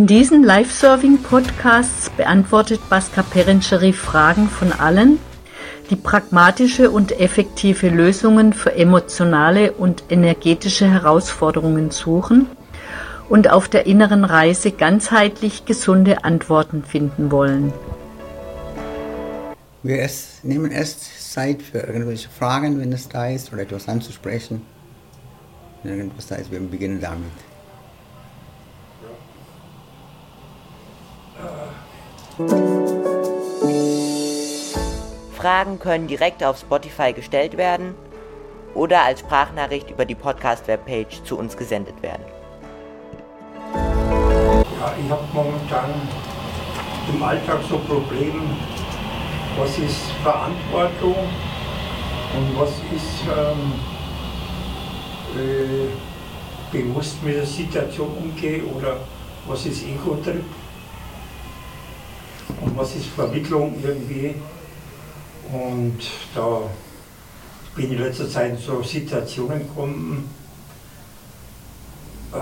In diesen Live-Serving-Podcasts beantwortet Baska Perencheri Fragen von allen, die pragmatische und effektive Lösungen für emotionale und energetische Herausforderungen suchen und auf der inneren Reise ganzheitlich gesunde Antworten finden wollen. Wir erst, nehmen erst Zeit für irgendwelche Fragen, wenn es da ist, oder etwas anzusprechen. Wenn irgendwas da ist, wir beginnen damit. Fragen können direkt auf Spotify gestellt werden oder als Sprachnachricht über die Podcast-Webpage zu uns gesendet werden. Ja, ich habe momentan im Alltag so Probleme, was ist Verantwortung und was ist ähm, äh, bewusst mit der Situation umgehe oder was ist Ego-Trip und was ist Vermittlung irgendwie. Und da bin ich in letzter Zeit in so Situationen gekommen, äh,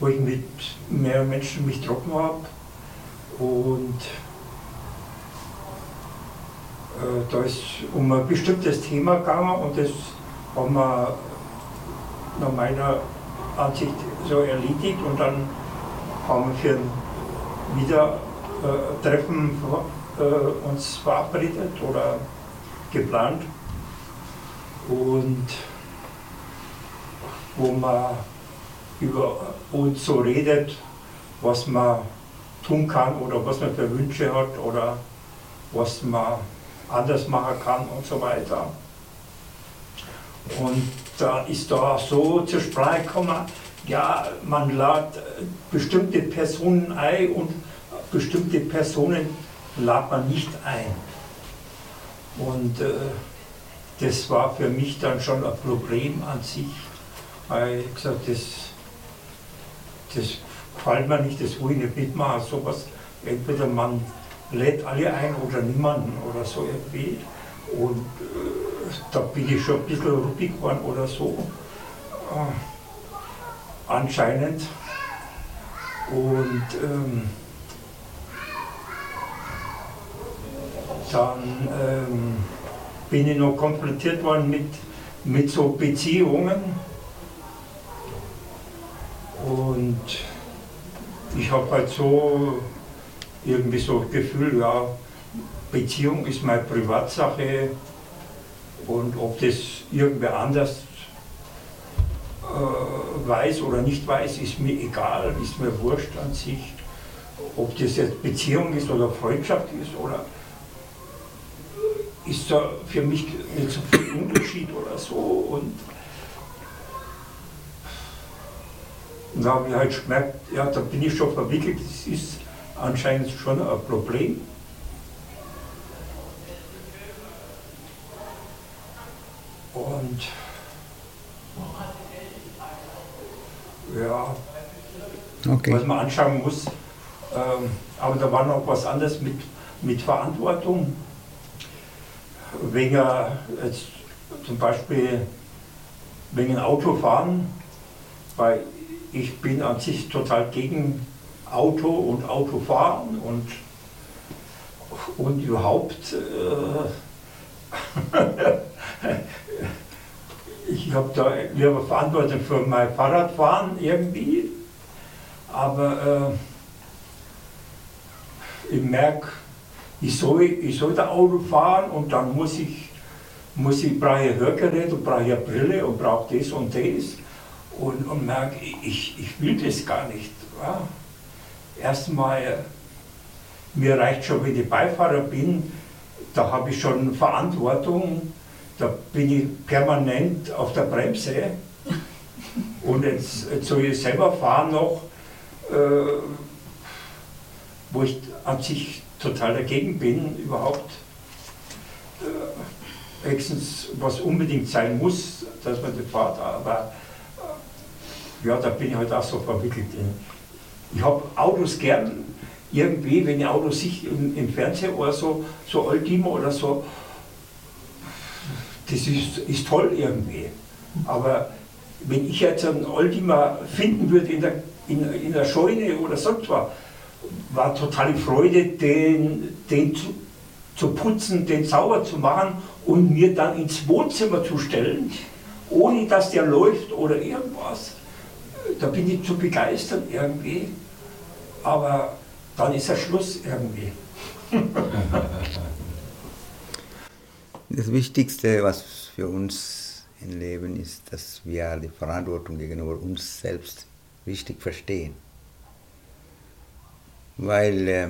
wo ich mit mehreren Menschen mich getroffen habe und äh, da ist um ein bestimmtes Thema gegangen und das haben wir nach meiner Ansicht so erledigt und dann haben wir für ein Wiedertreffen äh, uns verabredet oder geplant und wo man über uns so redet, was man tun kann oder was man für Wünsche hat oder was man anders machen kann und so weiter. Und da ist da so zur Sprache gekommen, ja, man lädt bestimmte Personen ein und bestimmte Personen lädt man nicht ein. Und äh, das war für mich dann schon ein Problem an sich, weil ich gesagt das, das gefällt mir nicht, das will ich nicht mitmachen, sowas. Entweder man lädt alle ein oder niemanden oder so irgendwie. Und äh, da bin ich schon ein bisschen ruppig geworden oder so. Äh, anscheinend. Und ähm, dann ähm, bin ich noch konfrontiert worden mit, mit so Beziehungen. Und ich habe halt so irgendwie so das Gefühl, ja, Beziehung ist meine Privatsache und ob das irgendwer anders äh, weiß oder nicht weiß, ist mir egal, ist mir wurscht an sich. Ob das jetzt Beziehung ist oder Freundschaft ist oder ist da für mich nicht so viel Unterschied oder so. Und, und da habe ich halt gemerkt, ja, da bin ich schon verwickelt, das ist anscheinend schon ein Problem. Und ja, okay. was man anschauen muss. Ähm, aber da war noch was anderes mit, mit Verantwortung. Wegen jetzt zum Beispiel wegen Autofahren, weil ich bin an sich total gegen Auto und Autofahren und, und überhaupt. Äh, ich habe da lieber Verantwortung für mein Fahrradfahren irgendwie, aber äh, ich merke, ich soll, ich soll da Auto fahren und dann muss ich, muss ich brauche ein Hörgerät und brauche eine Brille und brauche das und das. Und, und merke, ich, ich will das gar nicht. Ja. Erstmal, mir reicht schon, wenn ich Beifahrer bin, da habe ich schon Verantwortung, da bin ich permanent auf der Bremse. Und jetzt, jetzt soll ich selber fahren noch, äh, wo ich an sich total dagegen bin, überhaupt. Äh, höchstens, was unbedingt sein muss, dass man das fährt, aber äh, ja, da bin ich halt auch so verwickelt. Ich habe Autos gern, irgendwie, wenn ich Autos sehe im, im Fernsehen oder so, so Oldtimer oder so, das ist, ist toll irgendwie. Aber wenn ich jetzt einen Oldtimer finden würde in der in, in der Scheune oder sonst was, war totale Freude, den, den zu, zu putzen, den sauber zu machen und mir dann ins Wohnzimmer zu stellen, ohne dass der läuft oder irgendwas. Da bin ich zu begeistert irgendwie. Aber dann ist ja Schluss irgendwie. Das Wichtigste, was für uns im Leben ist, dass wir die Verantwortung gegenüber uns selbst richtig verstehen. Weil äh,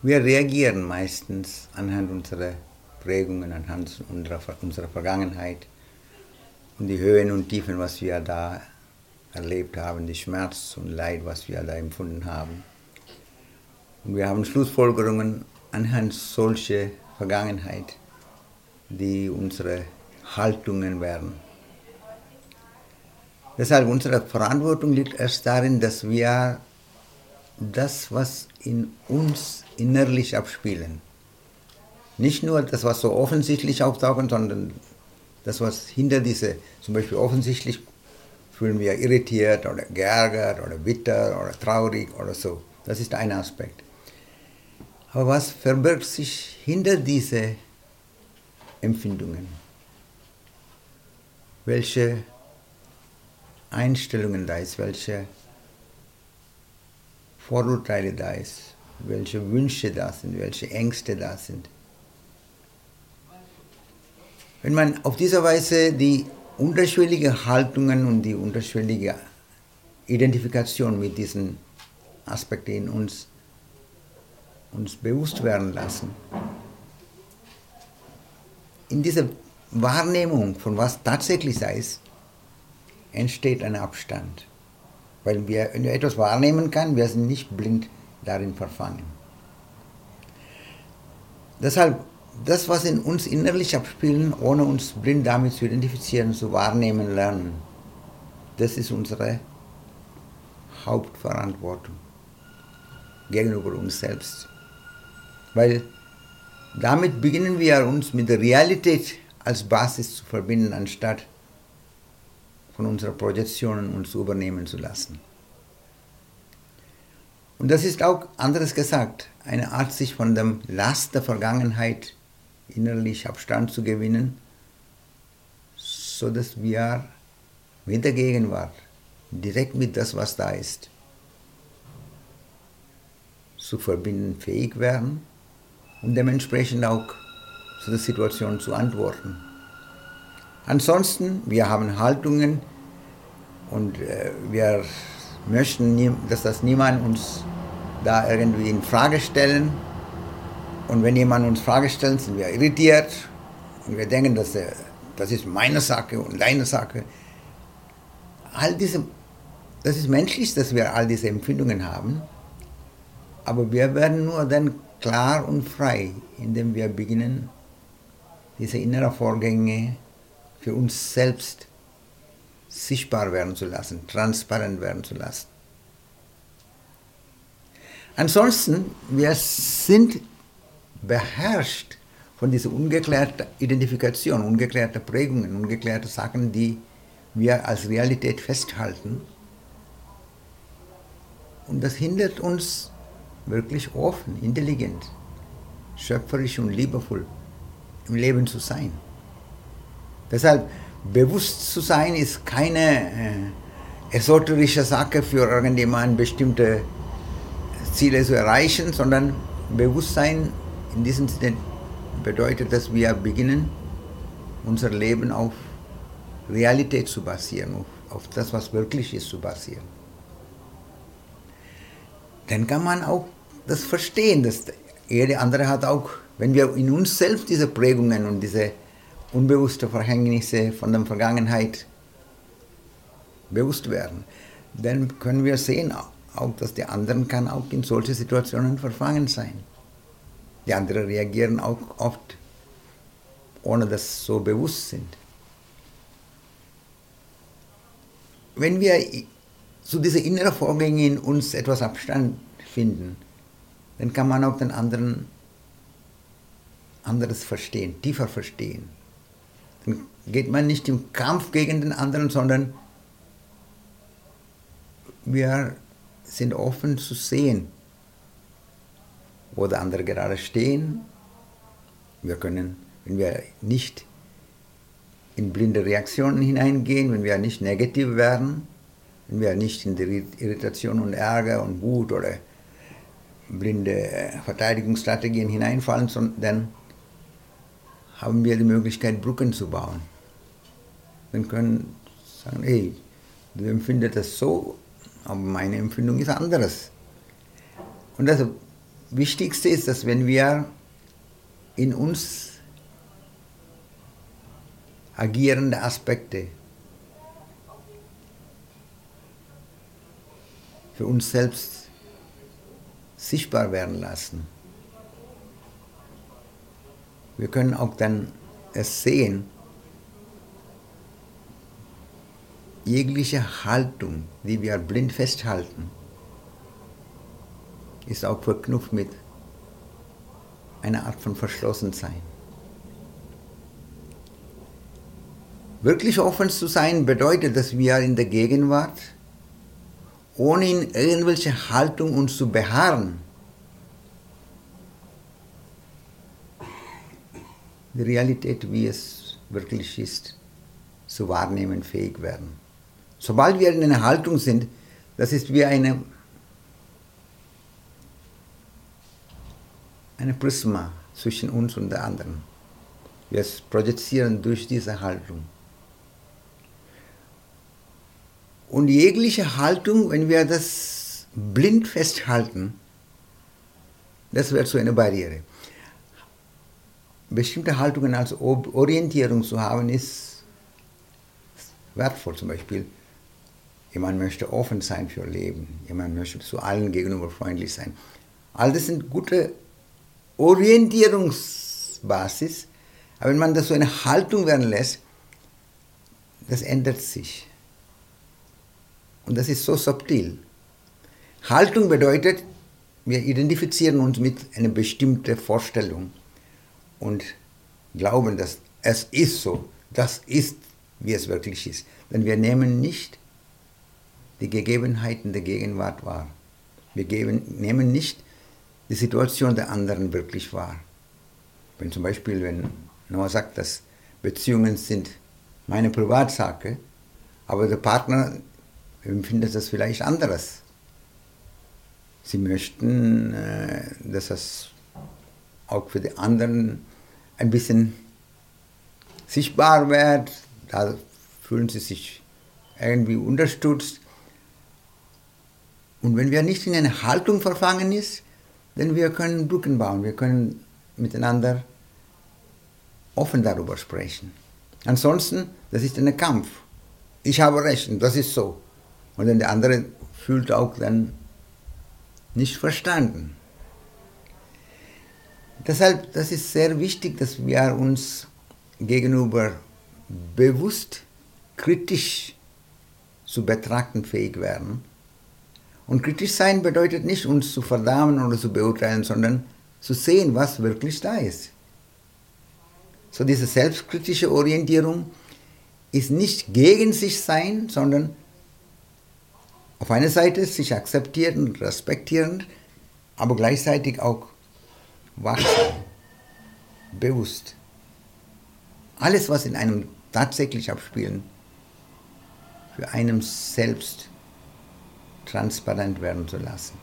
wir reagieren meistens anhand unserer Prägungen, anhand unserer, unserer Vergangenheit und die Höhen und Tiefen, was wir da erlebt haben, die Schmerz und Leid, was wir da empfunden haben. Und wir haben Schlussfolgerungen anhand solcher Vergangenheit, die unsere Haltungen werden. Deshalb unsere Verantwortung liegt erst darin, dass wir das, was in uns innerlich abspielen, nicht nur das, was so offensichtlich auftaucht, sondern das, was hinter diese, zum Beispiel offensichtlich fühlen wir irritiert oder geärgert oder bitter oder traurig oder so. Das ist ein Aspekt. Aber was verbirgt sich hinter diese Empfindungen? Welche Einstellungen da ist, welche Vorurteile da ist, welche Wünsche da sind, welche Ängste da sind. Wenn man auf diese Weise die unterschiedlichen Haltungen und die unterschiedliche Identifikation mit diesen Aspekten in uns uns bewusst werden lassen. In dieser Wahrnehmung von was tatsächlich sei entsteht ein Abstand. Weil wir, wenn wir etwas wahrnehmen können, wir sind nicht blind darin verfangen. Deshalb, das, was in uns innerlich abspielen, ohne uns blind damit zu identifizieren, zu wahrnehmen lernen, das ist unsere Hauptverantwortung gegenüber uns selbst. Weil damit beginnen wir uns mit der Realität als Basis zu verbinden, anstatt von unseren Projektionen uns übernehmen zu lassen. Und das ist auch anderes gesagt, eine Art, sich von dem Last der Vergangenheit innerlich Abstand zu gewinnen, so dass wir mit der Gegenwart, direkt mit das, was da ist, zu verbinden fähig werden und dementsprechend auch zu der Situation zu antworten. Ansonsten, wir haben Haltungen und äh, wir möchten, nie, dass das niemand uns da irgendwie in Frage stellen. Und wenn jemand uns Frage stellt, sind wir irritiert und wir denken, dass, äh, das ist meine Sache und deine Sache. All diese, das ist menschlich, dass wir all diese Empfindungen haben, aber wir werden nur dann klar und frei, indem wir beginnen, diese inneren Vorgänge für uns selbst sichtbar werden zu lassen, transparent werden zu lassen. Ansonsten, wir sind beherrscht von dieser ungeklärten Identifikation, ungeklärten Prägungen, ungeklärten Sachen, die wir als Realität festhalten. Und das hindert uns wirklich offen, intelligent, schöpferisch und liebevoll im Leben zu sein. Deshalb bewusst zu sein ist keine äh, esoterische Sache für irgendjemand bestimmte Ziele zu erreichen, sondern Bewusstsein in diesem Sinne bedeutet, dass wir beginnen, unser Leben auf Realität zu basieren, auf, auf das, was wirklich ist, zu basieren. Dann kann man auch das verstehen, dass jede andere hat auch, wenn wir in uns selbst diese Prägungen und diese unbewusste Verhängnisse von der Vergangenheit bewusst werden, dann können wir sehen, auch dass die anderen kann auch in solche Situationen verfangen sein. Die anderen reagieren auch oft, ohne dass sie so bewusst sind. Wenn wir zu diesen inneren Vorgängen in uns etwas Abstand finden, dann kann man auch den anderen anderes verstehen, tiefer verstehen. Dann geht man nicht im Kampf gegen den anderen, sondern wir sind offen zu sehen, wo der andere gerade stehen. Wir können, wenn wir nicht in blinde Reaktionen hineingehen, wenn wir nicht negativ werden, wenn wir nicht in die Irritation und Ärger und Wut oder blinde Verteidigungsstrategien hineinfallen, dann haben wir die Möglichkeit, Brücken zu bauen. Wir können sagen, hey, du empfindest das so, aber meine Empfindung ist anderes. Und das Wichtigste ist, dass wenn wir in uns agierende Aspekte für uns selbst sichtbar werden lassen. Wir können auch dann es sehen, jegliche Haltung, die wir blind festhalten, ist auch verknüpft mit einer Art von Verschlossensein. Wirklich offen zu sein bedeutet, dass wir in der Gegenwart, ohne in irgendwelche Haltung uns zu beharren, die Realität, wie es wirklich ist, zu wahrnehmen fähig werden. Sobald wir in einer Haltung sind, das ist wie eine, eine Prisma zwischen uns und der anderen. Wir projizieren durch diese Haltung. Und jegliche Haltung, wenn wir das blind festhalten, das wird zu einer Barriere. Bestimmte Haltungen als Orientierung zu haben, ist wertvoll. Zum Beispiel, jemand möchte offen sein für Leben, jemand möchte zu allen gegenüber freundlich sein. All das sind gute Orientierungsbasis, aber wenn man das so eine Haltung werden lässt, das ändert sich. Und das ist so subtil. Haltung bedeutet, wir identifizieren uns mit einer bestimmten Vorstellung und glauben, dass es ist so, das ist, wie es wirklich ist. Denn wir nehmen nicht die Gegebenheiten der Gegenwart wahr. Wir geben, nehmen nicht die Situation der anderen wirklich wahr. Wenn zum Beispiel, wenn Noah sagt, dass Beziehungen sind meine Privatsache, aber der Partner empfindet das vielleicht anderes. Sie möchten, äh, dass das auch für die anderen ein bisschen sichtbar wird. Da fühlen sie sich irgendwie unterstützt. Und wenn wir nicht in eine Haltung verfangen ist, dann wir können Brücken bauen, wir können miteinander offen darüber sprechen. Ansonsten, das ist ein Kampf. Ich habe Recht das ist so. Und dann der andere fühlt auch dann nicht verstanden. Deshalb, das ist sehr wichtig, dass wir uns gegenüber bewusst kritisch zu betrachten fähig werden. Und kritisch sein bedeutet nicht, uns zu verdammen oder zu beurteilen, sondern zu sehen, was wirklich da ist. So diese selbstkritische Orientierung ist nicht gegen sich sein, sondern auf einer Seite sich akzeptieren und respektieren, aber gleichzeitig auch wachsam, bewusst. Alles, was in einem tatsächlich abspielen, für einen selbst transparent werden zu lassen.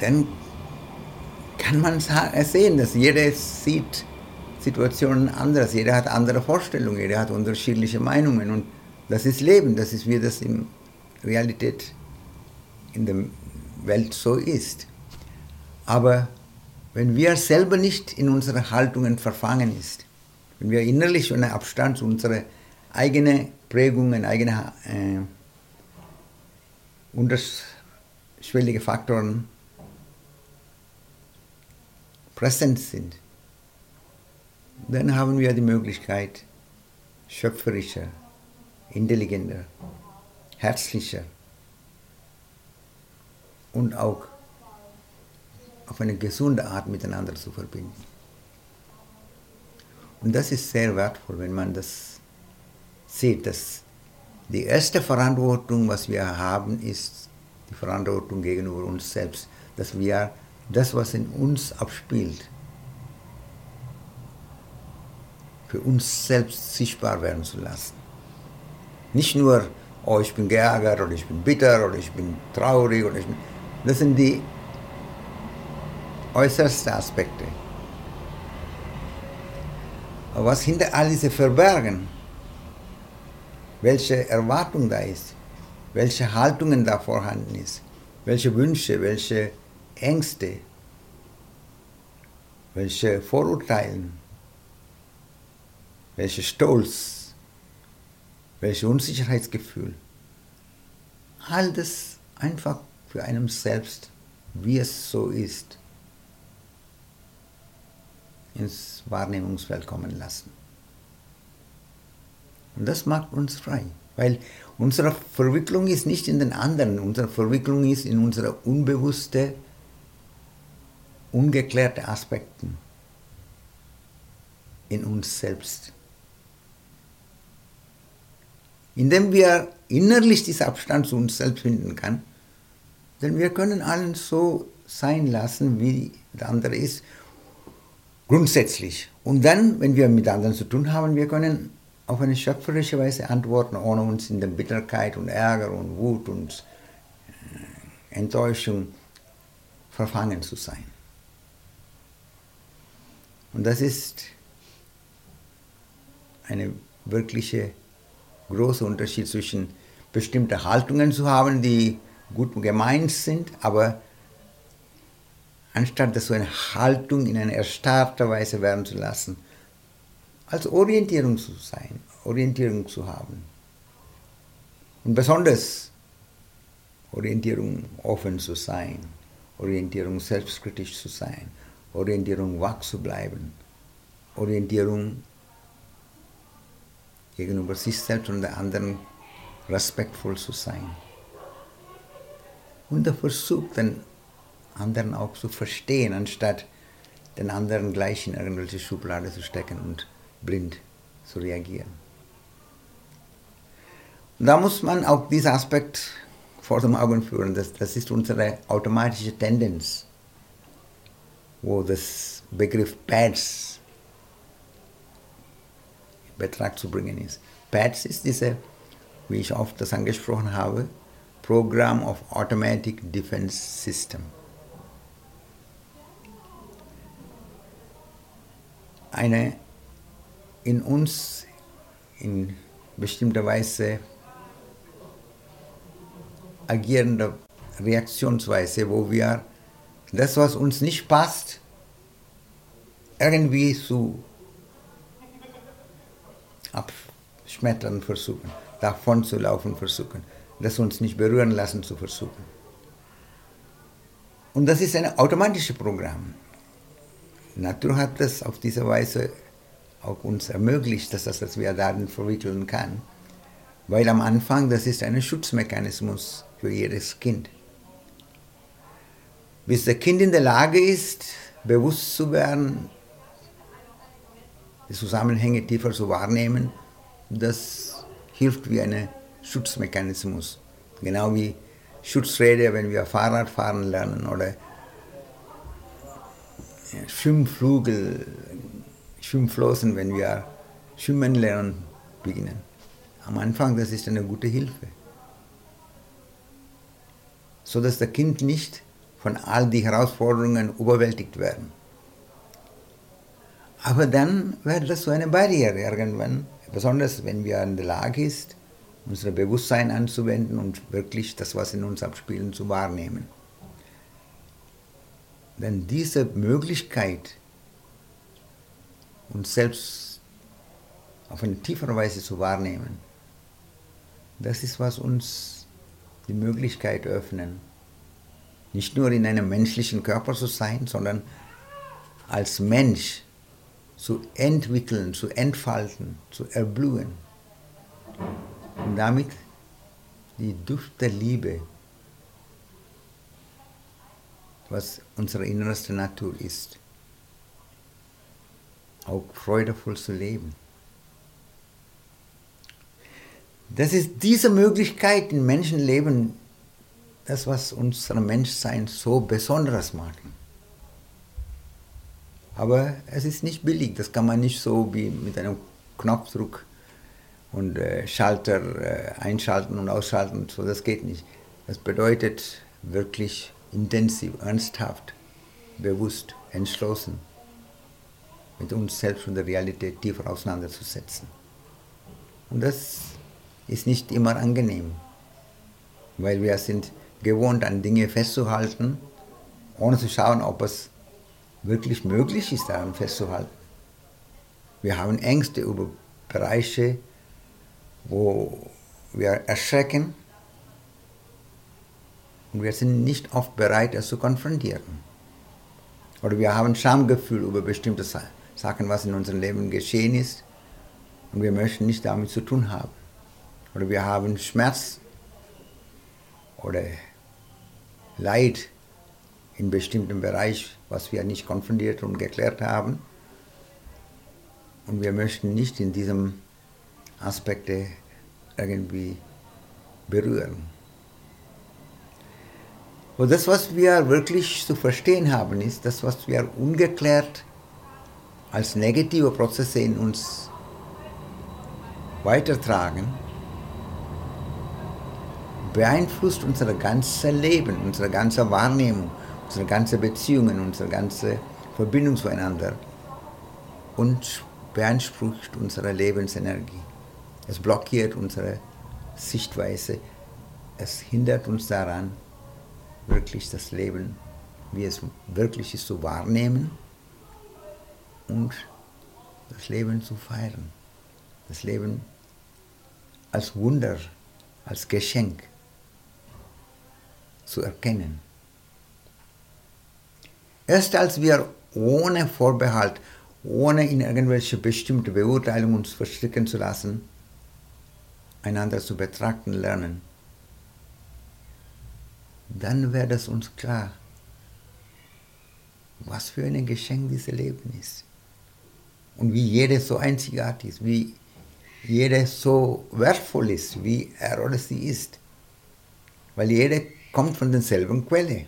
Dann kann man sehen, dass jeder sieht Situationen anders, jeder hat andere Vorstellungen, jeder hat unterschiedliche Meinungen und das ist Leben, das ist wie das in Realität in der Welt so ist. Aber wenn wir selber nicht in unsere Haltungen verfangen ist, wenn wir innerlich einen Abstand zu unseren eigenen Prägungen, eigene äh, unterschwellige Faktoren präsent sind, dann haben wir die Möglichkeit, schöpferischer intelligenter, herzlicher und auch auf eine gesunde Art miteinander zu verbinden. Und das ist sehr wertvoll, wenn man das sieht, dass Die erste Verantwortung, was wir haben, ist die Verantwortung gegenüber uns selbst, dass wir das, was in uns abspielt, für uns selbst sichtbar werden zu lassen. Nicht nur, oh, ich bin geärgert oder ich bin bitter oder ich bin traurig oder ich bin. Das sind die äußersten Aspekte. Aber was hinter all diese verbergen, welche Erwartung da ist, welche Haltungen da vorhanden ist, welche Wünsche, welche Ängste, welche Vorurteile, welche Stolz, welche Unsicherheitsgefühl. All das einfach für einen selbst, wie es so ist, ins Wahrnehmungsfeld kommen lassen. Und das macht uns frei, weil unsere Verwicklung ist nicht in den anderen, unsere Verwicklung ist in unsere unbewusste, ungeklärte Aspekten in uns selbst. Indem wir innerlich diesen Abstand zu uns selbst finden kann, denn wir können allen so sein lassen, wie der andere ist, grundsätzlich. Und dann, wenn wir mit anderen zu tun haben, wir können auf eine schöpferische Weise antworten, ohne uns in der Bitterkeit und Ärger und Wut und äh, Enttäuschung verfangen zu sein. Und das ist eine wirkliche große Unterschied zwischen bestimmte Haltungen zu haben, die gut gemeint sind, aber anstatt das so eine Haltung in eine erstarrte Weise werden zu lassen, als Orientierung zu sein, Orientierung zu haben. Und besonders Orientierung offen zu sein, Orientierung selbstkritisch zu sein, Orientierung wach zu bleiben, Orientierung gegenüber sich selbst und der anderen respektvoll zu sein. Und der Versuch, den anderen auch zu verstehen, anstatt den anderen gleich in irgendwelche Schublade zu stecken und blind zu reagieren. Und da muss man auch diesen Aspekt vor dem Augen führen. Das, das ist unsere automatische Tendenz, wo das Begriff Pads in Betracht zu bringen ist. PADS ist diese, wie ich oft das angesprochen habe, Program of Automatic Defense System. Eine in uns in bestimmter Weise agierende Reaktionsweise, wo wir das, was uns nicht passt, irgendwie zu abschmettern versuchen, davon zu laufen versuchen, das uns nicht berühren lassen zu versuchen. Und das ist ein automatisches Programm. Natur hat das auf diese Weise auch uns ermöglicht, dass das dass wir Daten verwickeln kann. Weil am Anfang, das ist ein Schutzmechanismus für jedes Kind. Bis das Kind in der Lage ist, bewusst zu werden, die Zusammenhänge tiefer zu wahrnehmen, das hilft wie ein Schutzmechanismus. Genau wie Schutzräder, wenn wir Fahrrad fahren lernen oder Schwimmflügel Schwimmflossen, wenn wir schwimmen lernen beginnen. Am Anfang, das ist eine gute Hilfe. So dass das Kind nicht von all die Herausforderungen überwältigt werden. Aber dann wird das so eine Barriere irgendwann, besonders wenn wir in der Lage ist, unser Bewusstsein anzuwenden und wirklich das, was in uns abspielt, zu wahrnehmen. Denn diese Möglichkeit, uns selbst auf eine tiefere Weise zu wahrnehmen, das ist, was uns die Möglichkeit öffnen, nicht nur in einem menschlichen Körper zu sein, sondern als Mensch zu entwickeln, zu entfalten, zu erblühen und damit die Duft der Liebe, was unsere innerste Natur ist, auch freudevoll zu leben. Das ist diese Möglichkeit im Menschenleben, das, was unser Menschsein so besonders macht. Aber es ist nicht billig, das kann man nicht so wie mit einem Knopfdruck und äh, Schalter äh, einschalten und ausschalten, so das geht nicht. Das bedeutet wirklich intensiv, ernsthaft, bewusst, entschlossen, mit uns selbst und der Realität tiefer auseinanderzusetzen. Und das ist nicht immer angenehm, weil wir sind gewohnt, an Dinge festzuhalten, ohne zu schauen, ob es wirklich möglich ist, daran festzuhalten. Wir haben Ängste über Bereiche, wo wir erschrecken und wir sind nicht oft bereit, es zu konfrontieren. Oder wir haben Schamgefühl über bestimmte Sachen, was in unserem Leben geschehen ist und wir möchten nicht damit zu tun haben. Oder wir haben Schmerz oder Leid in bestimmten Bereich, was wir nicht konfrontiert und geklärt haben. Und wir möchten nicht in diesem Aspekte irgendwie berühren. Und das, was wir wirklich zu verstehen haben, ist, das, was wir ungeklärt als negative Prozesse in uns weitertragen, beeinflusst unser ganzes Leben, unsere ganze Wahrnehmung, unsere ganze Beziehungen, unsere ganze Verbindung zueinander und beansprucht unsere Lebensenergie. Es blockiert unsere Sichtweise. Es hindert uns daran, wirklich das Leben, wie es wirklich ist, zu wahrnehmen und das Leben zu feiern. Das Leben als Wunder, als Geschenk zu erkennen. Erst als wir ohne Vorbehalt, ohne in irgendwelche bestimmte Beurteilung uns verstricken zu lassen, einander zu betrachten lernen, dann wird es uns klar, was für ein Geschenk dieses Leben ist. Und wie jedes so einzigartig ist, wie jedes so wertvoll ist, wie er oder sie ist. Weil jede kommt von derselben Quelle.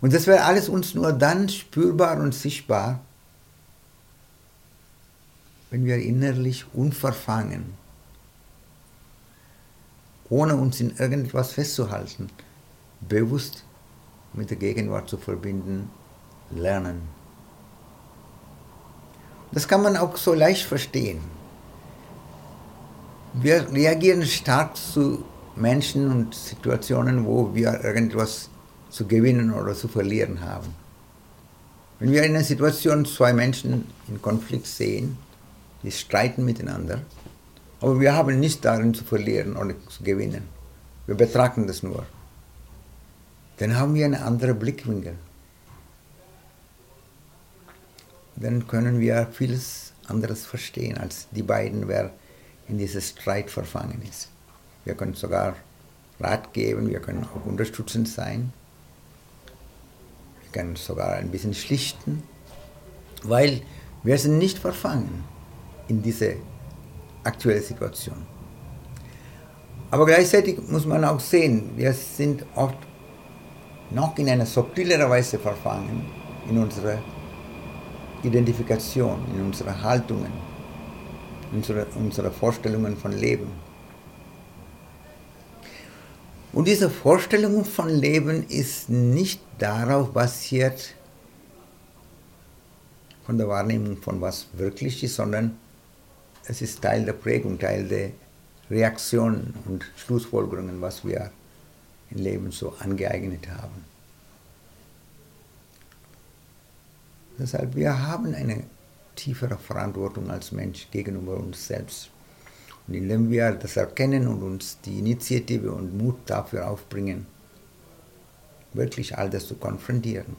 Und das wäre alles uns nur dann spürbar und sichtbar, wenn wir innerlich unverfangen, ohne uns in irgendetwas festzuhalten, bewusst mit der Gegenwart zu verbinden, lernen. Das kann man auch so leicht verstehen. Wir reagieren stark zu Menschen und Situationen, wo wir irgendwas zu gewinnen oder zu verlieren haben. Wenn wir in einer Situation zwei Menschen in Konflikt sehen, die streiten miteinander, aber wir haben nichts darin zu verlieren oder zu gewinnen. Wir betrachten das nur. Dann haben wir einen anderen Blickwinkel. Dann können wir vieles anderes verstehen als die beiden, wer in dieses Streit verfangen ist. Wir können sogar Rat geben, wir können auch unterstützend sein. Können sogar ein bisschen schlichten, weil wir sind nicht verfangen in diese aktuelle Situation. Aber gleichzeitig muss man auch sehen, wir sind oft noch in einer subtileren Weise verfangen in unserer Identifikation, in unsere Haltungen, in unsere, unsere Vorstellungen von Leben. Und diese Vorstellung von Leben ist nicht darauf basiert, von der Wahrnehmung von was wirklich ist, sondern es ist Teil der Prägung, Teil der Reaktionen und Schlussfolgerungen, was wir im Leben so angeeignet haben. Deshalb, wir haben eine tiefere Verantwortung als Mensch gegenüber uns selbst. Und indem wir das erkennen und uns die Initiative und Mut dafür aufbringen, wirklich all das zu konfrontieren,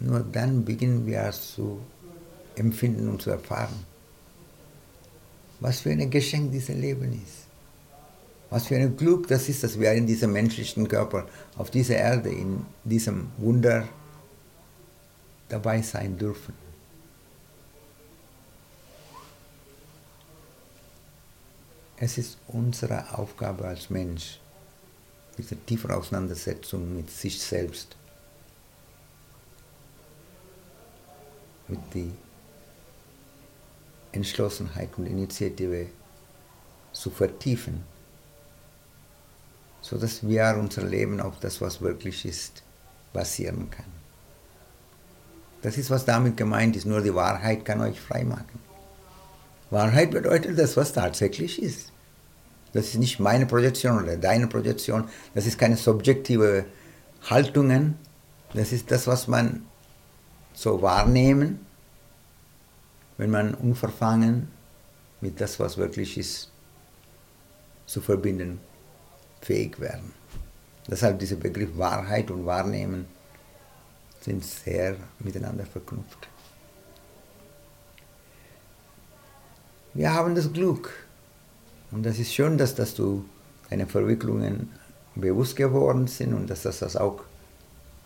nur dann beginnen wir zu empfinden und zu erfahren, was für ein Geschenk dieses Leben ist. Was für ein Glück das ist, dass wir in diesem menschlichen Körper, auf dieser Erde, in diesem Wunder dabei sein dürfen. Es ist unsere Aufgabe als Mensch, diese tiefe Auseinandersetzung mit sich selbst, mit der Entschlossenheit und Initiative zu vertiefen, sodass wir unser Leben auf das, was wirklich ist, basieren kann. Das ist, was damit gemeint ist. Nur die Wahrheit kann euch frei machen. Wahrheit bedeutet das, was tatsächlich ist. Das ist nicht meine Projektion oder deine Projektion. Das ist keine subjektive Haltungen. Das ist das, was man so wahrnehmen, wenn man unverfangen mit das, was wirklich ist, zu verbinden fähig werden. Deshalb dieser Begriff Wahrheit und Wahrnehmen sind sehr miteinander verknüpft. Wir haben das Glück, und das ist schön, dass, dass du deine Verwicklungen bewusst geworden sind und dass das das auch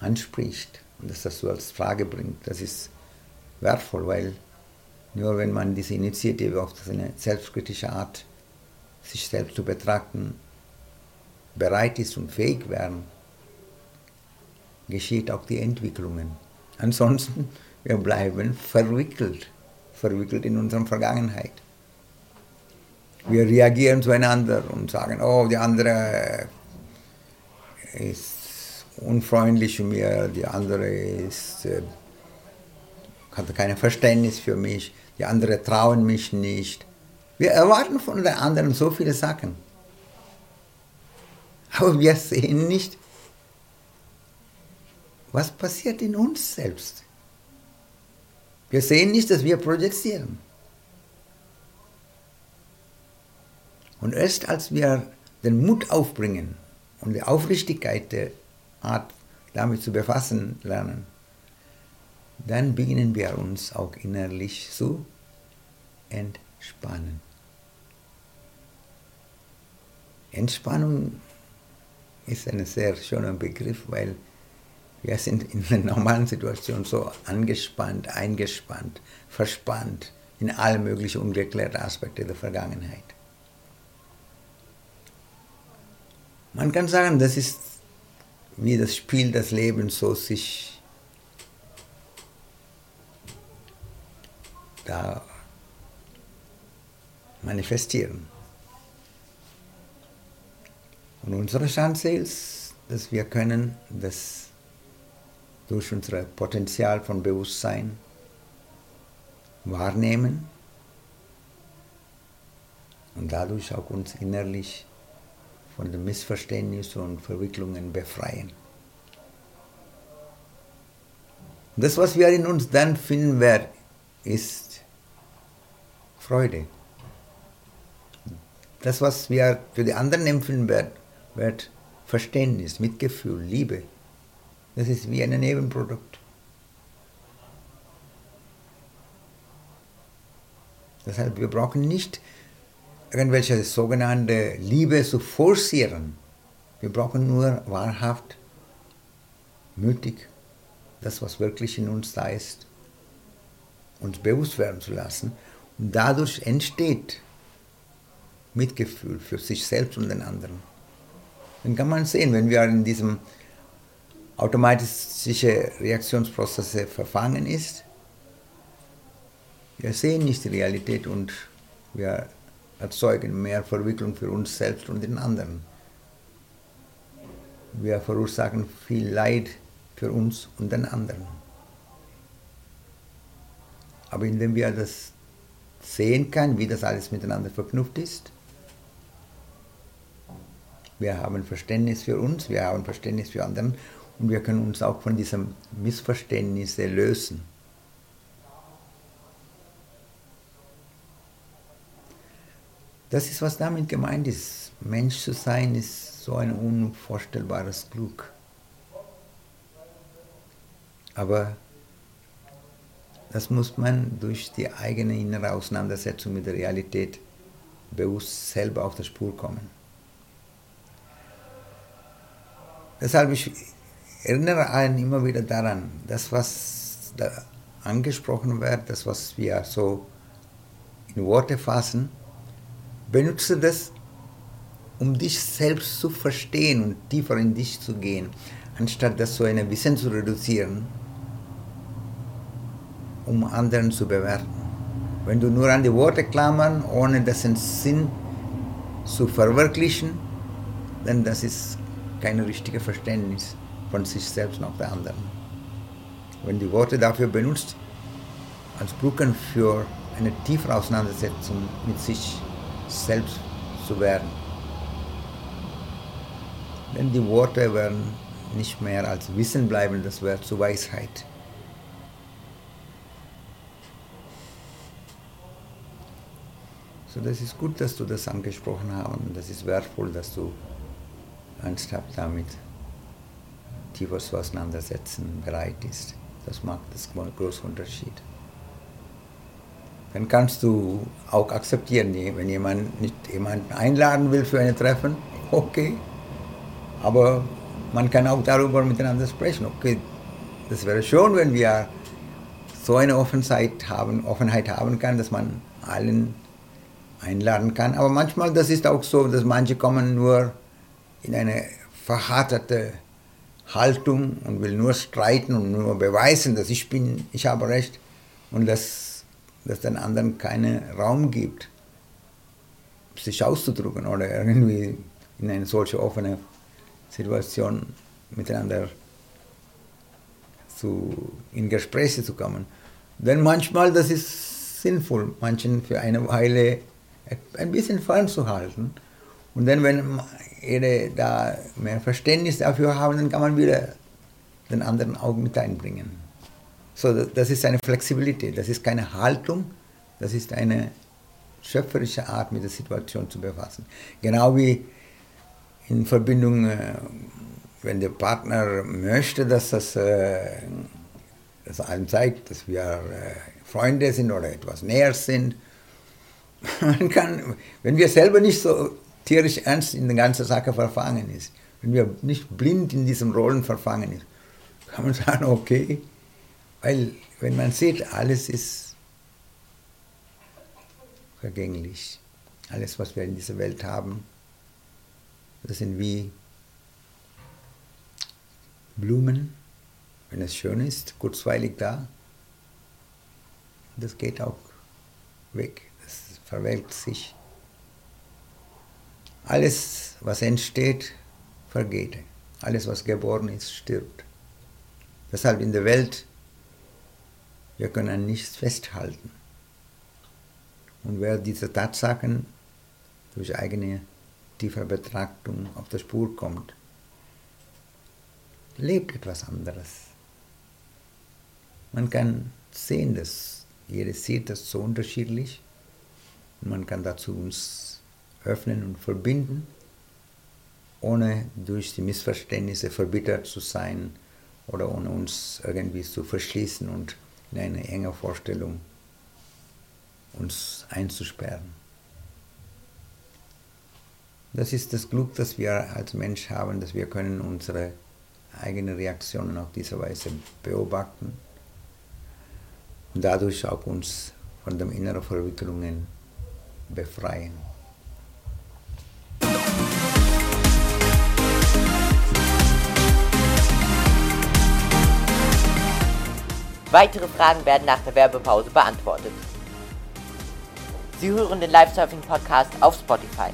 anspricht und dass das du als Frage bringt. Das ist wertvoll, weil nur wenn man diese Initiative auf eine selbstkritische Art, sich selbst zu betrachten, bereit ist und fähig werden, geschieht auch die Entwicklungen. Ansonsten, wir bleiben verwickelt, verwickelt in unserer Vergangenheit wir reagieren zueinander und sagen, oh, die andere ist unfreundlich zu mir, die andere ist, äh, hat kein Verständnis für mich, die andere trauen mich nicht. Wir erwarten von der anderen so viele Sachen. Aber wir sehen nicht, was passiert in uns selbst. Wir sehen nicht, dass wir projizieren. Und erst als wir den Mut aufbringen und die Aufrichtigkeit der Art damit zu befassen lernen, dann beginnen wir uns auch innerlich zu entspannen. Entspannung ist ein sehr schöner Begriff, weil wir sind in der normalen Situation so angespannt, eingespannt, verspannt in alle möglichen ungeklärten Aspekte der Vergangenheit. Man kann sagen, das ist wie das Spiel des Lebens so sich da manifestieren. Und unsere Chance ist, dass wir können das durch unser Potenzial von Bewusstsein wahrnehmen und dadurch auch uns innerlich von den Missverständnissen und Verwicklungen befreien. Das, was wir in uns dann finden werden, ist Freude. Das, was wir für die anderen empfinden werden, wird Verständnis, Mitgefühl, Liebe. Das ist wie ein Nebenprodukt. Deshalb, wir brauchen nicht irgendwelche sogenannte Liebe zu forcieren. Wir brauchen nur wahrhaft, mutig, das, was wirklich in uns da ist, uns bewusst werden zu lassen. Und dadurch entsteht Mitgefühl für sich selbst und den anderen. Dann kann man sehen, wenn wir in diesem automatischen Reaktionsprozess verfangen ist, wir sehen nicht die Realität und wir erzeugen mehr Verwicklung für uns selbst und den anderen. Wir verursachen viel Leid für uns und den anderen. Aber indem wir das sehen können, wie das alles miteinander verknüpft ist, wir haben Verständnis für uns, wir haben Verständnis für anderen und wir können uns auch von diesen Missverständnissen lösen. Das ist, was damit gemeint ist. Mensch zu sein ist so ein unvorstellbares Glück. Aber das muss man durch die eigene innere Auseinandersetzung mit der Realität bewusst selber auf der Spur kommen. Deshalb ich erinnere einen immer wieder daran, das, was da angesprochen wird, das, was wir so in Worte fassen, benutze das, um dich selbst zu verstehen und tiefer in dich zu gehen, anstatt das zu einem Wissen zu reduzieren, um anderen zu bewerten. Wenn du nur an die Worte klammern, ohne dessen Sinn zu verwirklichen, dann das ist kein richtiges Verständnis von sich selbst noch der anderen. Wenn die Worte dafür benutzt, als Brücken für eine tiefere Auseinandersetzung mit sich selbst zu werden. Denn die Worte werden nicht mehr als Wissen bleiben, das wird zu Weisheit. So, das ist gut, dass du das angesprochen hast das ist wertvoll, dass du ernsthaft damit tiefer zu auseinandersetzen bereit bist. Das macht das großen Unterschied. Dann kannst du auch akzeptieren, wenn jemand nicht jemanden einladen will für ein Treffen, okay. Aber man kann auch darüber miteinander sprechen. Okay, das wäre schon, wenn wir so eine Offenheit haben, Offenheit haben kann, dass man allen einladen kann. Aber manchmal, das ist auch so, dass manche kommen nur in eine verhärtete Haltung und will nur streiten und nur beweisen, dass ich bin, ich habe recht und dass das den anderen keinen Raum gibt, sich auszudrücken oder irgendwie in eine solche offene Situation miteinander zu, in Gespräche zu kommen. Denn manchmal, das ist sinnvoll, manchen für eine Weile ein bisschen fernzuhalten. Und dann, wenn jeder da mehr Verständnis dafür haben, dann kann man wieder den anderen auch mit einbringen. So, das ist eine Flexibilität, das ist keine Haltung, das ist eine schöpferische Art, mit der Situation zu befassen. Genau wie in Verbindung, äh, wenn der Partner möchte, dass das äh, dass einem zeigt, dass wir äh, Freunde sind oder etwas näher sind, man kann, wenn wir selber nicht so tierisch ernst in der ganzen Sache verfangen ist, wenn wir nicht blind in diesen Rollen verfangen ist, kann man sagen, okay, weil wenn man sieht, alles ist vergänglich. Alles, was wir in dieser Welt haben, das sind wie Blumen, wenn es schön ist, kurzweilig da, das geht auch weg verwelkt sich. Alles, was entsteht, vergeht. Alles, was geboren ist, stirbt. Deshalb in der Welt, wir können nichts festhalten. Und wer diese Tatsachen durch eigene tiefe Betrachtung auf der Spur kommt, lebt etwas anderes. Man kann sehen, dass jeder sieht das so unterschiedlich man kann dazu uns öffnen und verbinden, ohne durch die Missverständnisse verbittert zu sein oder ohne uns irgendwie zu verschließen und in eine enge Vorstellung uns einzusperren. Das ist das Glück, das wir als Mensch haben, dass wir können unsere eigenen Reaktionen auf diese Weise beobachten und dadurch auch uns von den inneren Verwicklungen befreien. Weitere Fragen werden nach der Werbepause beantwortet. Sie hören den Live-Surfing-Podcast auf Spotify.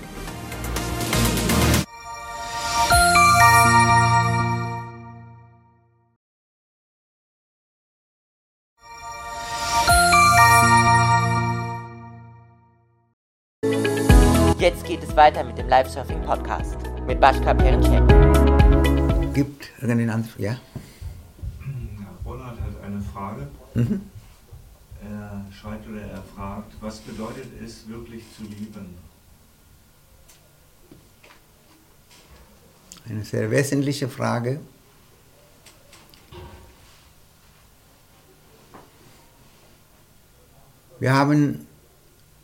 Jetzt geht es weiter mit dem Live-Surfing-Podcast mit Bashka Perincek. Gibt irgendeinen anderen? Ja? Mhm. Er schreibt oder er fragt, was bedeutet es wirklich zu lieben? Eine sehr wesentliche Frage. Wir haben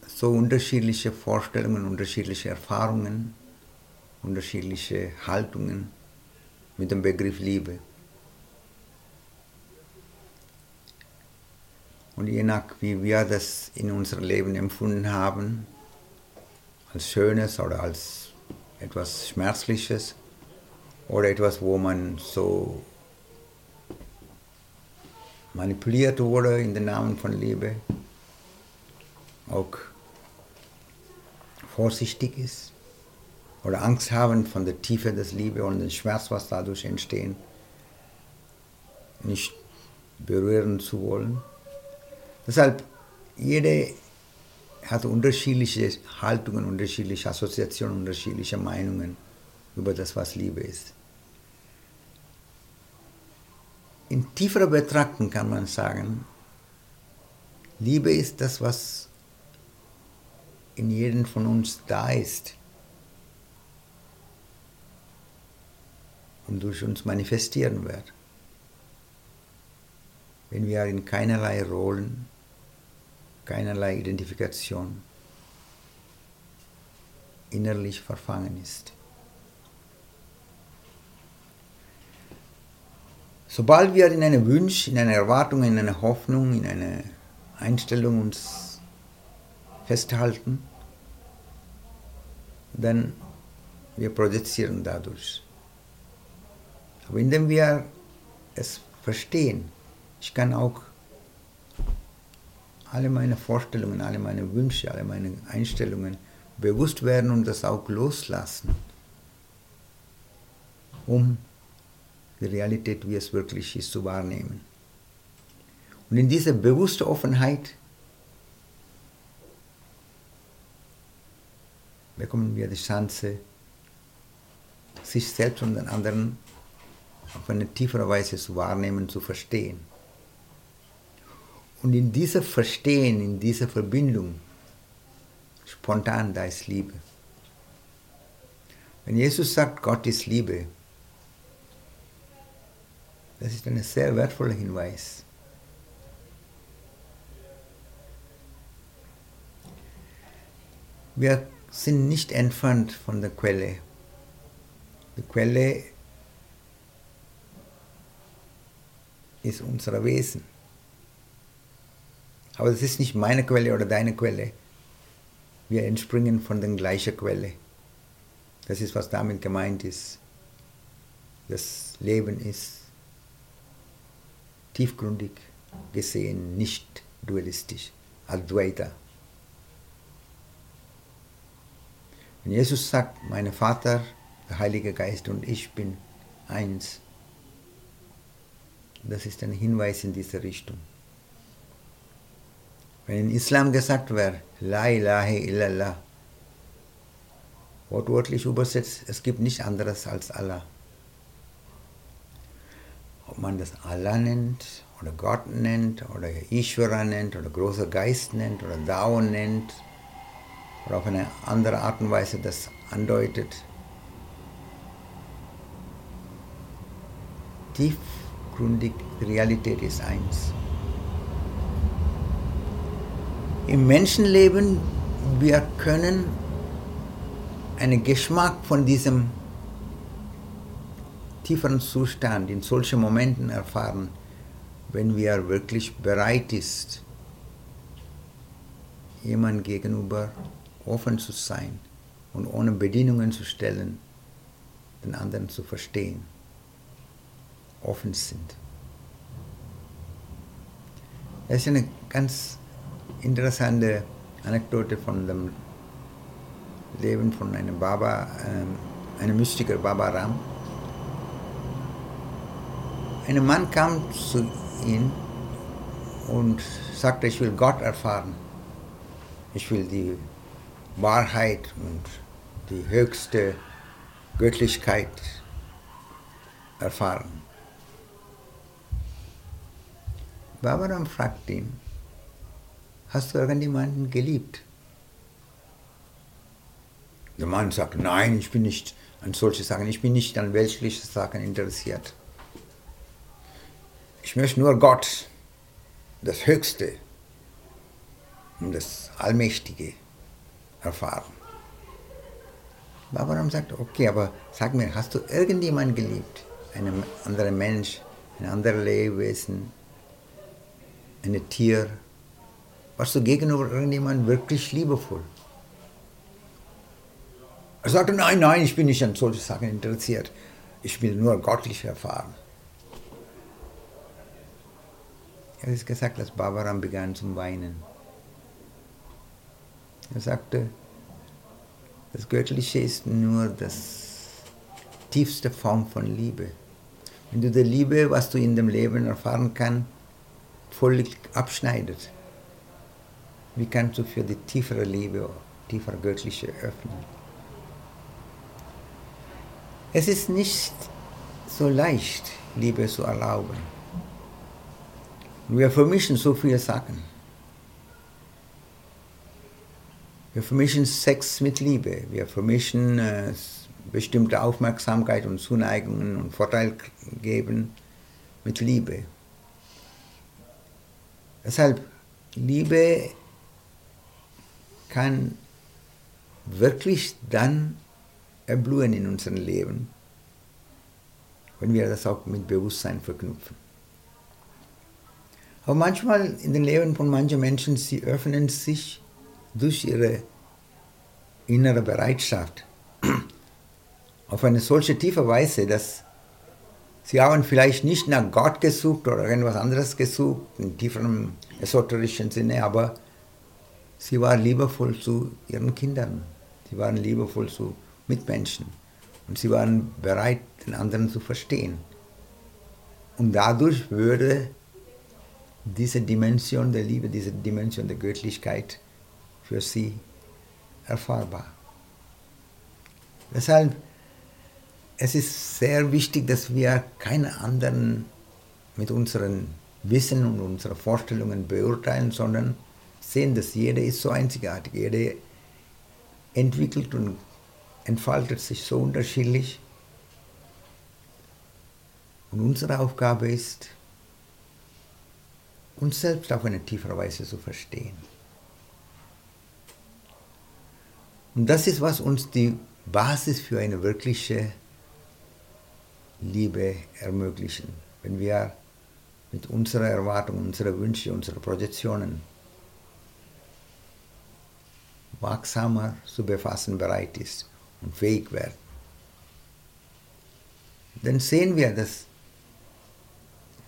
so unterschiedliche Vorstellungen, unterschiedliche Erfahrungen, unterschiedliche Haltungen mit dem Begriff Liebe. Und je nach wie wir das in unserem Leben empfunden haben, als Schönes oder als etwas Schmerzliches oder etwas, wo man so manipuliert wurde in den Namen von Liebe, auch vorsichtig ist oder Angst haben von der Tiefe des Liebe und dem Schmerz, was dadurch entstehen, nicht berühren zu wollen. Deshalb, jede hat unterschiedliche Haltungen, unterschiedliche Assoziationen, unterschiedliche Meinungen über das, was Liebe ist. In tieferer Betrachtung kann man sagen, Liebe ist das, was in jedem von uns da ist und durch uns manifestieren wird. Wenn wir in keinerlei Rollen, keinerlei Identifikation innerlich verfangen ist. Sobald wir in einem Wunsch, in einer Erwartung, in einer Hoffnung, in einer Einstellung uns festhalten, dann wir projizieren dadurch. Aber indem wir es verstehen, ich kann auch alle meine Vorstellungen, alle meine Wünsche, alle meine Einstellungen bewusst werden und das auch loslassen, um die Realität, wie es wirklich ist, zu wahrnehmen. Und in dieser bewussten Offenheit bekommen wir die Chance, sich selbst und den anderen auf eine tiefere Weise zu wahrnehmen, zu verstehen. Und in dieser Verstehen, in dieser Verbindung, spontan, da ist Liebe. Wenn Jesus sagt, Gott ist Liebe, das ist ein sehr wertvoller Hinweis. Wir sind nicht entfernt von der Quelle. Die Quelle ist unser Wesen. Aber das ist nicht meine Quelle oder deine Quelle. Wir entspringen von der gleichen Quelle. Das ist, was damit gemeint ist. Das Leben ist tiefgründig gesehen nicht dualistisch, Advaita. Wenn Jesus sagt, mein Vater, der Heilige Geist und ich bin eins, das ist ein Hinweis in diese Richtung. Wenn in Islam gesagt wird, La ilaha illallah, wortwörtlich übersetzt, es gibt nichts anderes als Allah. Ob man das Allah nennt, oder Gott nennt, oder Ishvara nennt, oder großer Geist nennt, oder Dao nennt, oder auf eine andere Art und Weise das andeutet, tiefgründig, Realität ist eins. Im Menschenleben, wir können einen Geschmack von diesem tieferen Zustand in solchen Momenten erfahren, wenn wir wirklich bereit ist, jemand gegenüber offen zu sein und ohne Bedingungen zu stellen, den anderen zu verstehen, offen sind. Das ist eine ganz interessante Anekdote von dem Leben von einem Baba, äh, einem Mystiker Baba Ram. Ein Mann kam zu ihm und sagte, ich will Gott erfahren. Ich will die Wahrheit und die höchste Göttlichkeit erfahren. Baba fragt ihn, Hast du irgendjemanden geliebt? Der Mann sagt, nein, ich bin nicht an solche Sachen, ich bin nicht an weltliche Sachen interessiert. Ich möchte nur Gott, das Höchste und das Allmächtige erfahren. Abraham sagt, okay, aber sag mir, hast du irgendjemanden geliebt? Einen anderen Mensch, ein anderes Lebewesen, ein Tier? Warst du gegenüber irgendjemandem wirklich liebevoll. Er sagte, nein, nein, ich bin nicht an solche Sachen interessiert. Ich will nur göttlich erfahren. Er hat gesagt, dass Bavaram begann zu weinen. Er sagte, das Göttliche ist nur das tiefste Form von Liebe. Wenn du die Liebe, was du in dem Leben erfahren kannst, völlig abschneidest, wie kannst du für die tiefere Liebe, tiefere Göttliche öffnen? Es ist nicht so leicht, Liebe zu erlauben. Wir vermischen so viele Sachen. Wir vermischen Sex mit Liebe. Wir vermischen äh, bestimmte Aufmerksamkeit und Zuneigungen und Vorteil geben mit Liebe. Deshalb, Liebe kann wirklich dann erblühen in unserem Leben, wenn wir das auch mit Bewusstsein verknüpfen. Aber manchmal in den Leben von manchen Menschen, sie öffnen sich durch ihre innere Bereitschaft auf eine solche tiefe Weise, dass sie haben vielleicht nicht nach Gott gesucht oder irgendwas anderes gesucht, in tieferem esoterischen Sinne, aber sie waren liebevoll zu ihren Kindern, sie waren liebevoll zu Mitmenschen. Und sie waren bereit, den anderen zu verstehen. Und dadurch würde diese Dimension der Liebe, diese Dimension der Göttlichkeit für sie erfahrbar. Deshalb es ist sehr wichtig, dass wir keine anderen mit unserem Wissen und unseren Vorstellungen beurteilen, sondern sehen, dass jeder ist so einzigartig, jeder entwickelt und entfaltet sich so unterschiedlich. Und unsere Aufgabe ist, uns selbst auf eine tiefere Weise zu verstehen. Und das ist, was uns die Basis für eine wirkliche Liebe ermöglichen, wenn wir mit unserer Erwartung, unserer Wünsche, unserer Projektionen wachsamer zu befassen bereit ist und fähig werden. Dann sehen wir, dass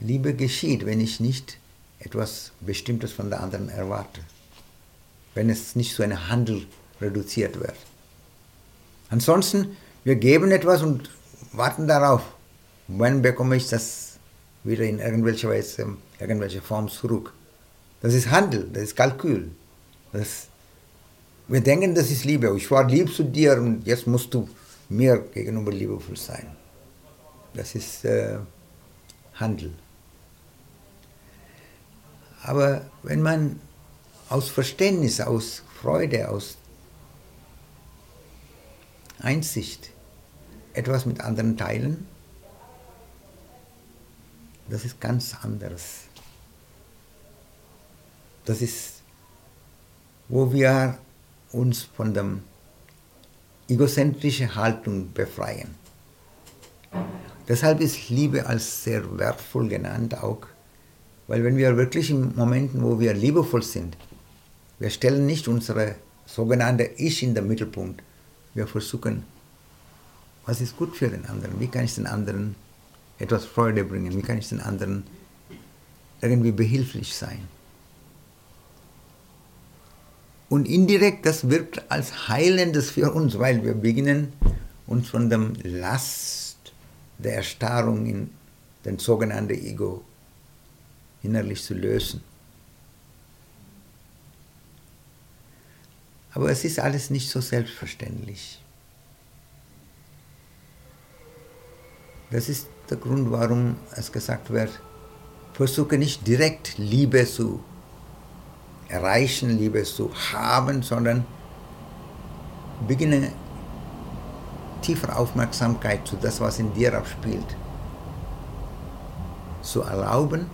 Liebe geschieht, wenn ich nicht etwas Bestimmtes von der anderen erwarte. Wenn es nicht zu einem Handel reduziert wird. Ansonsten, wir geben etwas und warten darauf. Wann bekomme ich das wieder in irgendwelcher Weise, irgendwelche Form zurück? Das ist Handel, das ist Kalkül. Das wir denken, das ist Liebe. Ich war lieb zu dir und jetzt musst du mir gegenüber liebevoll sein. Das ist äh, Handel. Aber wenn man aus Verständnis, aus Freude, aus Einsicht etwas mit anderen teilen, das ist ganz anderes. Das ist, wo wir uns von der egozentrischen Haltung befreien. Deshalb ist Liebe als sehr wertvoll genannt auch, weil wenn wir wirklich in Momenten, wo wir liebevoll sind, wir stellen nicht unsere sogenannte Ich in den Mittelpunkt, wir versuchen, was ist gut für den anderen, wie kann ich den anderen etwas Freude bringen, wie kann ich den anderen irgendwie behilflich sein. Und indirekt, das wirkt als Heilendes für uns, weil wir beginnen, uns von dem Last der Erstarrung in den sogenannten Ego innerlich zu lösen. Aber es ist alles nicht so selbstverständlich. Das ist der Grund, warum es gesagt wird, versuche nicht direkt Liebe zu erreichen, Liebe zu haben, sondern beginne tiefer Aufmerksamkeit zu das, was in dir abspielt, zu erlauben,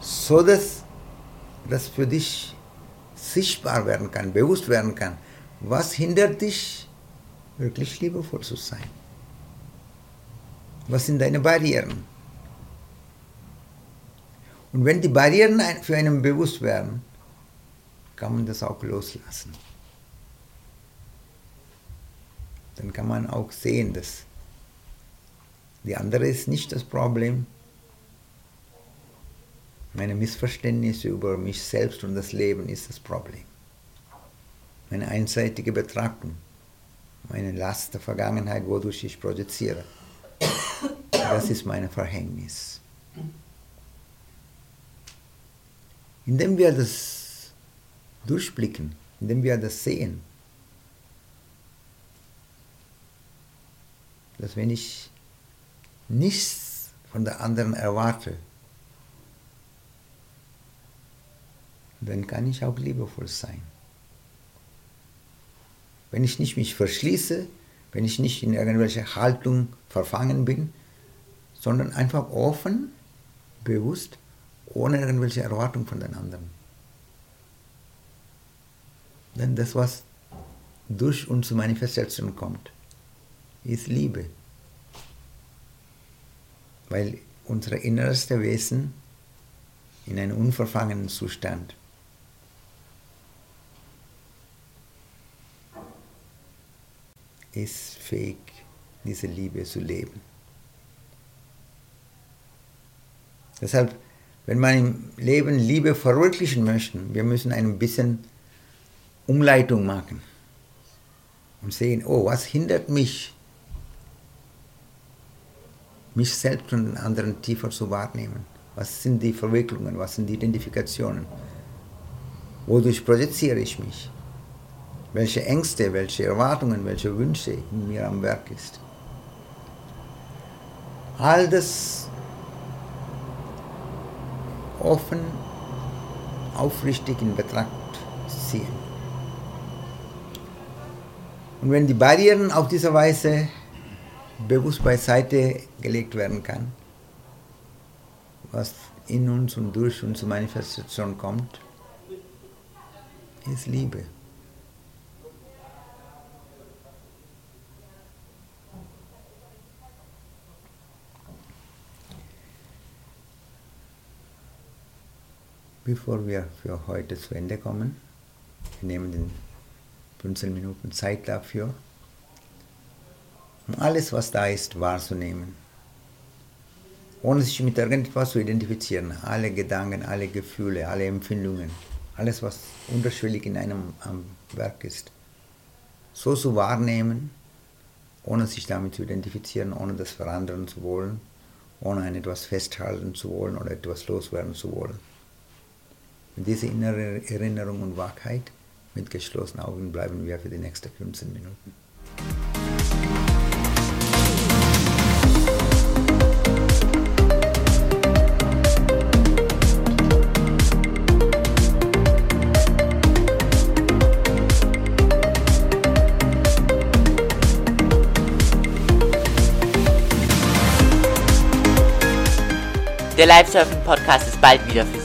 so dass das für dich sichtbar werden kann, bewusst werden kann. Was hindert dich, wirklich liebevoll zu sein? Was sind deine Barrieren? Und wenn die Barrieren für einen bewusst werden, kann man das auch loslassen. dann kann man auch sehen, dass die andere ist nicht das Problem. Meine Missverständnisse über mich selbst und das Leben ist das Problem. Meine einseitige Betrachtung, meine Last der Vergangenheit, wodurch ich projiziere. Das ist mein Verhängnis. Indem wir das durchblicken, indem wir das sehen, dass wenn ich nichts von der anderen erwarte, dann kann ich auch liebevoll sein. Wenn ich nicht mich verschließe, wenn ich nicht in irgendwelche Haltung verfangen bin, sondern einfach offen, bewusst, ohne irgendwelche Erwartung von den anderen. Denn das, was durch uns zur Manifestation kommt, ist Liebe. Weil unser innerste Wesen in einem unverfangenen Zustand ist fähig, diese Liebe zu leben. Deshalb, wenn man im Leben Liebe verwirklichen möchte, wir müssen ein bisschen Umleitung machen und sehen, oh, was hindert mich, mich selbst und den anderen tiefer zu wahrnehmen? Was sind die Verwicklungen, was sind die Identifikationen? Wodurch projiziere ich mich? welche Ängste, welche Erwartungen, welche Wünsche in mir am Werk ist. All das offen, aufrichtig in Betracht ziehen. Und wenn die Barrieren auf diese Weise bewusst beiseite gelegt werden kann, was in uns und durch uns zur Manifestation kommt, ist Liebe. bevor wir für heute zu Ende kommen. Wir nehmen den 15 Minuten Zeit dafür, um alles, was da ist, wahrzunehmen. Ohne sich mit irgendetwas zu identifizieren. Alle Gedanken, alle Gefühle, alle Empfindungen, alles, was unterschwellig in einem am Werk ist. So zu wahrnehmen, ohne sich damit zu identifizieren, ohne das verändern zu wollen, ohne an etwas festhalten zu wollen oder etwas loswerden zu wollen. Diese innere Erinnerung und Wachheit mit geschlossenen Augen bleiben wir für die nächsten 15 Minuten. Der Live-Surfing-Podcast ist bald wieder für.